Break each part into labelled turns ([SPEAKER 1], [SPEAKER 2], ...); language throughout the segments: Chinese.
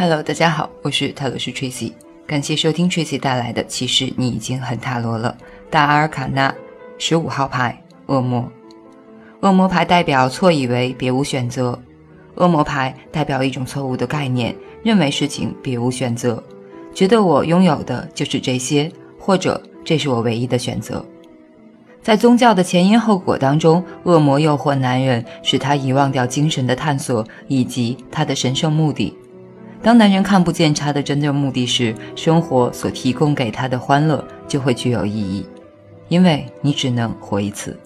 [SPEAKER 1] Hello，大家好，我是塔罗斯 Tracy，感谢收听 Tracy 带来的。其实你已经很塔罗了。大阿尔卡纳十五号牌，恶魔。恶魔牌代表错以为别无选择。恶魔牌代表一种错误的概念，认为事情别无选择，觉得我拥有的就是这些，或者这是我唯一的选择。在宗教的前因后果当中，恶魔诱惑男人，使他遗忘掉精神的探索以及他的神圣目的。当男人看不见他的真正目的时，生活所提供给他的欢乐就会具有意义，因为你只能活一次。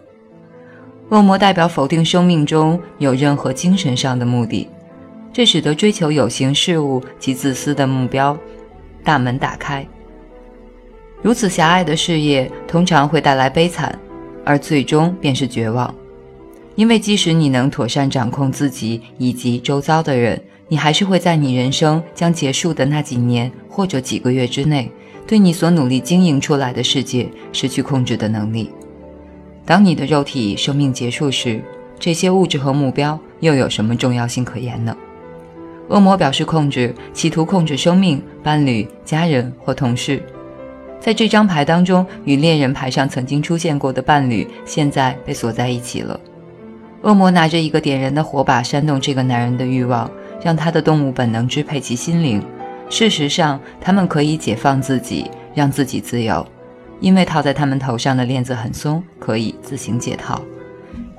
[SPEAKER 1] 恶魔代表否定生命中有任何精神上的目的，这使得追求有形事物及自私的目标大门打开。如此狭隘的事业通常会带来悲惨，而最终便是绝望，因为即使你能妥善掌控自己以及周遭的人。你还是会在你人生将结束的那几年或者几个月之内，对你所努力经营出来的世界失去控制的能力。当你的肉体生命结束时，这些物质和目标又有什么重要性可言呢？恶魔表示控制，企图控制生命、伴侣、家人或同事。在这张牌当中，与恋人牌上曾经出现过的伴侣，现在被锁在一起了。恶魔拿着一个点燃的火把，煽动这个男人的欲望。让他的动物本能支配其心灵。事实上，他们可以解放自己，让自己自由，因为套在他们头上的链子很松，可以自行解套。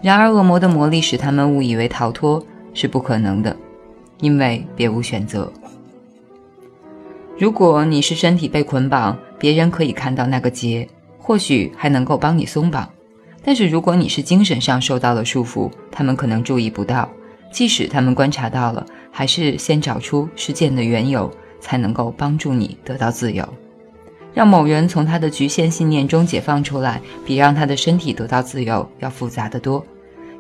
[SPEAKER 1] 然而，恶魔的魔力使他们误以为逃脱是不可能的，因为别无选择。如果你是身体被捆绑，别人可以看到那个结，或许还能够帮你松绑；但是如果你是精神上受到了束缚，他们可能注意不到。即使他们观察到了，还是先找出事件的缘由，才能够帮助你得到自由。让某人从他的局限信念中解放出来，比让他的身体得到自由要复杂得多。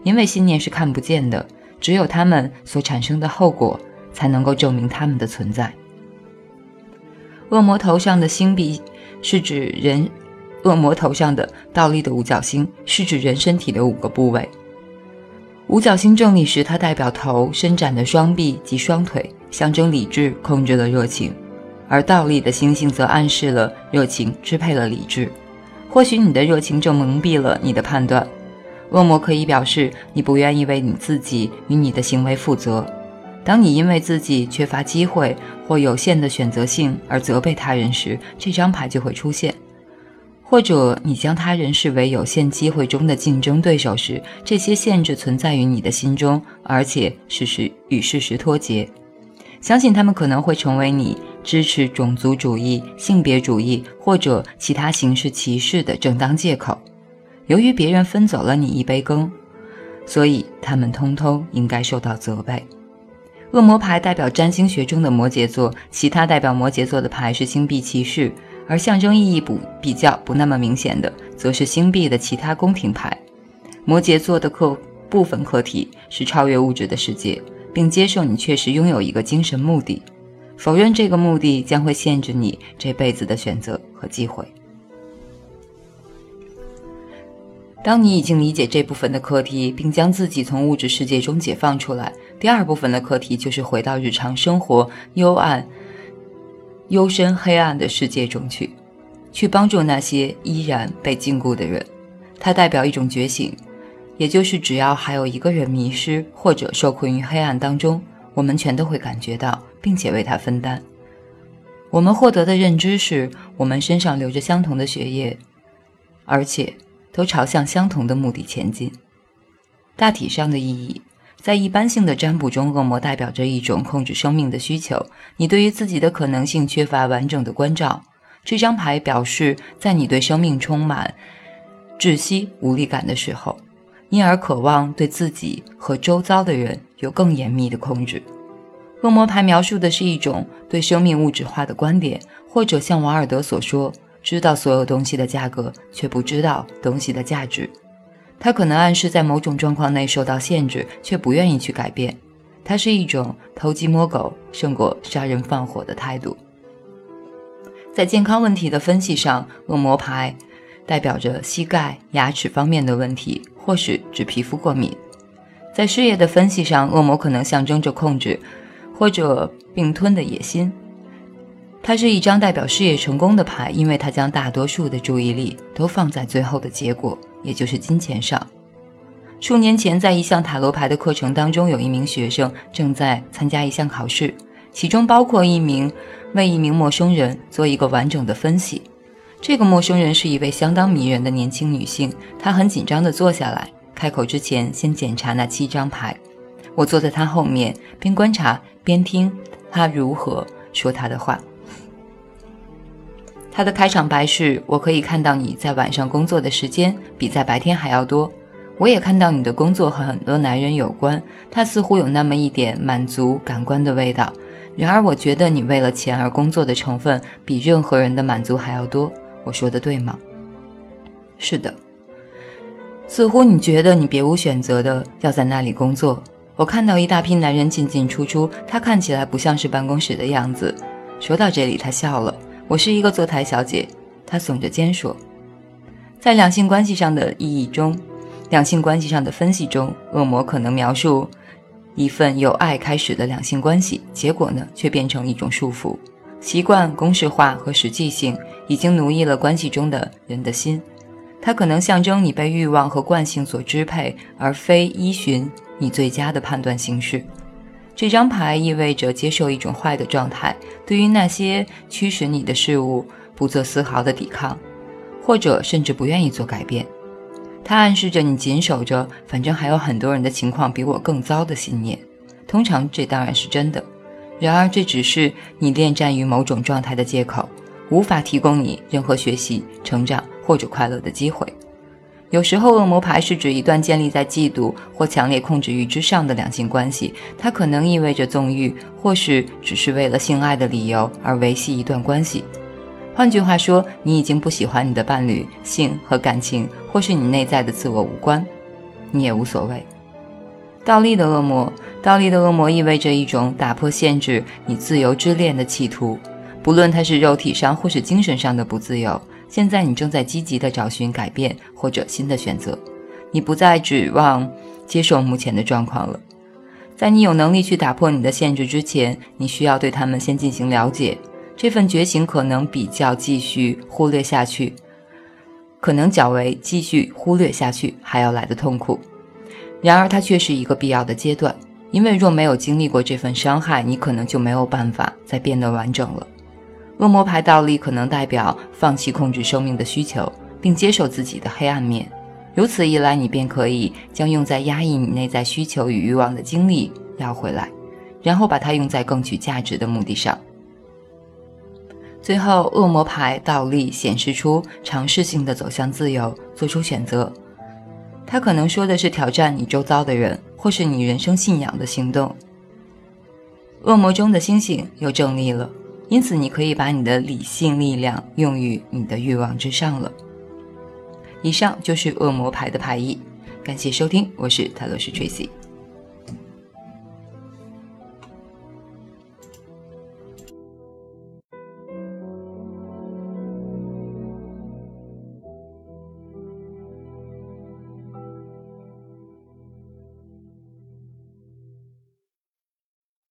[SPEAKER 1] 因为信念是看不见的，只有他们所产生的后果才能够证明他们的存在。恶魔头上的星币是指人，恶魔头上的倒立的五角星是指人身体的五个部位。五角星正立时，它代表头伸展的双臂及双腿，象征理智控制了热情；而倒立的星星则暗示了热情支配了理智。或许你的热情正蒙蔽了你的判断。恶魔可以表示你不愿意为你自己与你的行为负责。当你因为自己缺乏机会或有限的选择性而责备他人时，这张牌就会出现。或者你将他人视为有限机会中的竞争对手时，这些限制存在于你的心中，而且事实与事实脱节。相信他们可能会成为你支持种族主义、性别主义或者其他形式歧视的正当借口。由于别人分走了你一杯羹，所以他们通通应该受到责备。恶魔牌代表占星学中的摩羯座，其他代表摩羯座的牌是星币骑士。而象征意义不比较不那么明显的，则是星币的其他宫廷牌。摩羯座的课部分课题是超越物质的世界，并接受你确实拥有一个精神目的。否认这个目的将会限制你这辈子的选择和机会。当你已经理解这部分的课题，并将自己从物质世界中解放出来，第二部分的课题就是回到日常生活幽暗。幽深黑暗的世界中去，去帮助那些依然被禁锢的人。它代表一种觉醒，也就是只要还有一个人迷失或者受困于黑暗当中，我们全都会感觉到，并且为他分担。我们获得的认知是，我们身上流着相同的血液，而且都朝向相同的目的前进。大体上的意义。在一般性的占卜中，恶魔代表着一种控制生命的需求。你对于自己的可能性缺乏完整的关照。这张牌表示，在你对生命充满窒息无力感的时候，因而渴望对自己和周遭的人有更严密的控制。恶魔牌描述的是一种对生命物质化的观点，或者像瓦尔德所说，知道所有东西的价格，却不知道东西的价值。它可能暗示在某种状况内受到限制，却不愿意去改变。它是一种偷鸡摸狗胜过杀人放火的态度。在健康问题的分析上，恶魔牌代表着膝盖、牙齿方面的问题，或是指皮肤过敏。在事业的分析上，恶魔可能象征着控制，或者并吞的野心。它是一张代表事业成功的牌，因为它将大多数的注意力都放在最后的结果，也就是金钱上。数年前，在一项塔罗牌的课程当中，有一名学生正在参加一项考试，其中包括一名为一名陌生人做一个完整的分析。这个陌生人是一位相当迷人的年轻女性，她很紧张地坐下来，开口之前先检查那七张牌。我坐在她后面，边观察边听她如何说她的话。他的开场白是：“我可以看到你在晚上工作的时间比在白天还要多。我也看到你的工作和很多男人有关，他似乎有那么一点满足感官的味道。然而，我觉得你为了钱而工作的成分比任何人的满足还要多。我说的对吗？”“是的。”“似乎你觉得你别无选择的要在那里工作。我看到一大批男人进进出出，他看起来不像是办公室的样子。”说到这里，他笑了。我是一个坐台小姐，她耸着肩说：“在两性关系上的意义中，两性关系上的分析中，恶魔可能描述一份由爱开始的两性关系，结果呢，却变成一种束缚。习惯、公式化和实际性已经奴役了关系中的人的心。它可能象征你被欲望和惯性所支配，而非依循你最佳的判断形式。”这张牌意味着接受一种坏的状态，对于那些驱使你的事物不做丝毫的抵抗，或者甚至不愿意做改变。它暗示着你紧守着“反正还有很多人的情况比我更糟”的信念。通常这当然是真的，然而这只是你恋战于某种状态的借口，无法提供你任何学习、成长或者快乐的机会。有时候，恶魔牌是指一段建立在嫉妒或强烈控制欲之上的两性关系，它可能意味着纵欲，或是只是为了性爱的理由而维系一段关系。换句话说，你已经不喜欢你的伴侣，性和感情，或是你内在的自我无关，你也无所谓。倒立的恶魔，倒立的恶魔意味着一种打破限制你自由之恋的企图，不论它是肉体上或是精神上的不自由。现在你正在积极地找寻改变或者新的选择，你不再指望接受目前的状况了。在你有能力去打破你的限制之前，你需要对他们先进行了解。这份觉醒可能比较继续忽略下去，可能较为继续忽略下去还要来的痛苦。然而，它却是一个必要的阶段，因为若没有经历过这份伤害，你可能就没有办法再变得完整了。恶魔牌倒立可能代表放弃控制生命的需求，并接受自己的黑暗面。如此一来，你便可以将用在压抑你内在需求与欲望的精力要回来，然后把它用在更具价值的目的上。最后，恶魔牌倒立显示出尝试性的走向自由，做出选择。它可能说的是挑战你周遭的人，或是你人生信仰的行动。恶魔中的星星又正立了。因此，你可以把你的理性力量用于你的欲望之上了。以上就是恶魔牌的牌意。感谢收听，我是泰罗斯 Tracy。